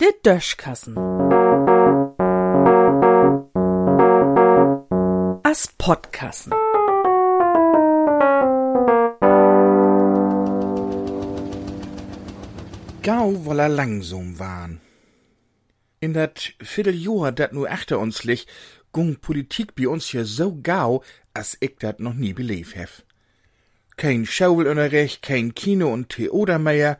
Der Döschkassen. As Podkassen. Gau woller langsam waren. In dat Vierteljahr, dat nu achter uns liegt, gung Politik bei uns hier so gau, as ich dat noch nie beleef hef. Kein Schauelunterricht, kein Kino und Theater mehr,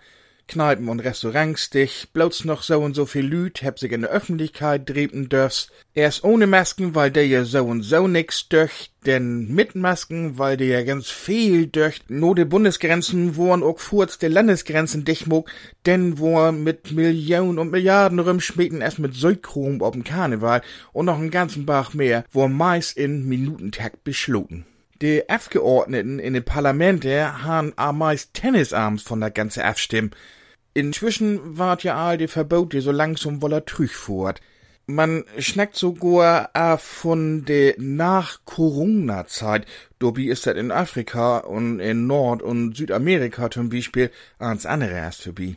Kneipen und Restaurants dich, bloß noch so und so viel Lüt, heb sich in der Öffentlichkeit dreben dürfst. Erst ohne Masken, weil der ja so und so nix döcht, denn mit Masken, weil der ja ganz viel döcht, no de Bundesgrenzen, wo an auch furz de Landesgrenzen dich mog, denn wo mit Millionen und Milliarden rumschmieden erst mit Südchrom ob'n Karneval. Und noch einen ganzen Bach mehr, wo meist in Minutentakt beschloten. Die Abgeordneten in den Parlamente han a meist Tennisarms von der ganze Abstimm. Inzwischen ward ja all die Verbote so langsam woller Trüch fort. Man schnackt sogar a von de Nach-Corona-Zeit. Dobi ist das in Afrika und in Nord- und Südamerika zum Beispiel ans andere erst vorbei.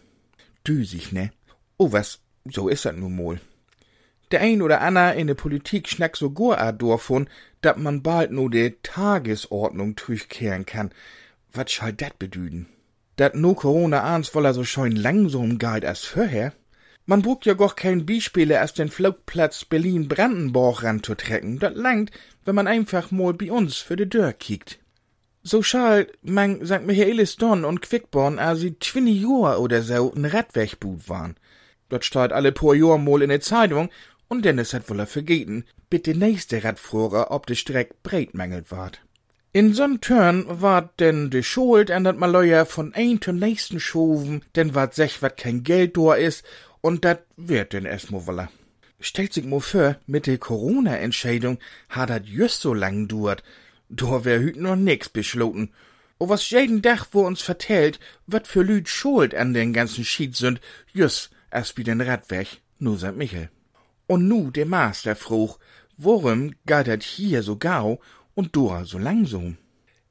Düsig, ne? Oh, was, so ist das nun mal. Der ein oder ander in der Politik schnackt sogar a davon, dat man bald nur de Tagesordnung durchkehren kann. Was soll dat bedüden? Dat no Corona ans woller so scheun langsam galt als vorher? Man brugt ja goch kein Beispiele aus den Flugplatz Berlin-Brandenburg ranzutrecken. Dat langt, wenn man einfach mal bei uns für de Dörr kiekt. So schall, man St. Michaelis Don und Quickborn, als sie twinni Johr oder so n Radwegbut waren. Dort steht alle paar Jahr mal in der Zeitung, und Dennis hat wohl vergeten, bitte nächste Radfahrer ob de Streck breitmangelt ward. In so'n Turn ward denn de Schuld an dat Maleuer von ein zum nächsten schoven, denn ward sech wat kein Geld da is, und dat wird denn erstmal wolle. Stellt sich mo vor, mit de Corona-Entscheidung hat dat just so lang duert, da wär hüt noch nix beschloten. O was jeden Dach wo uns vertellt, wat für Lüd schuld an den ganzen Schied sind, just erst wie den Radweg, nur St. Michel. Und nu der Master fruch, worum dat hier so gau und dora so langsam?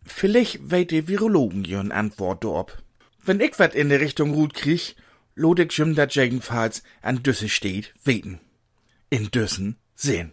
Vielleicht weit die Virologen ihren Antwort dorb. Wenn ich wat in der Richtung Rut krieg, lod ich jim dat an Düsse steht, weten. In Düssen sehen.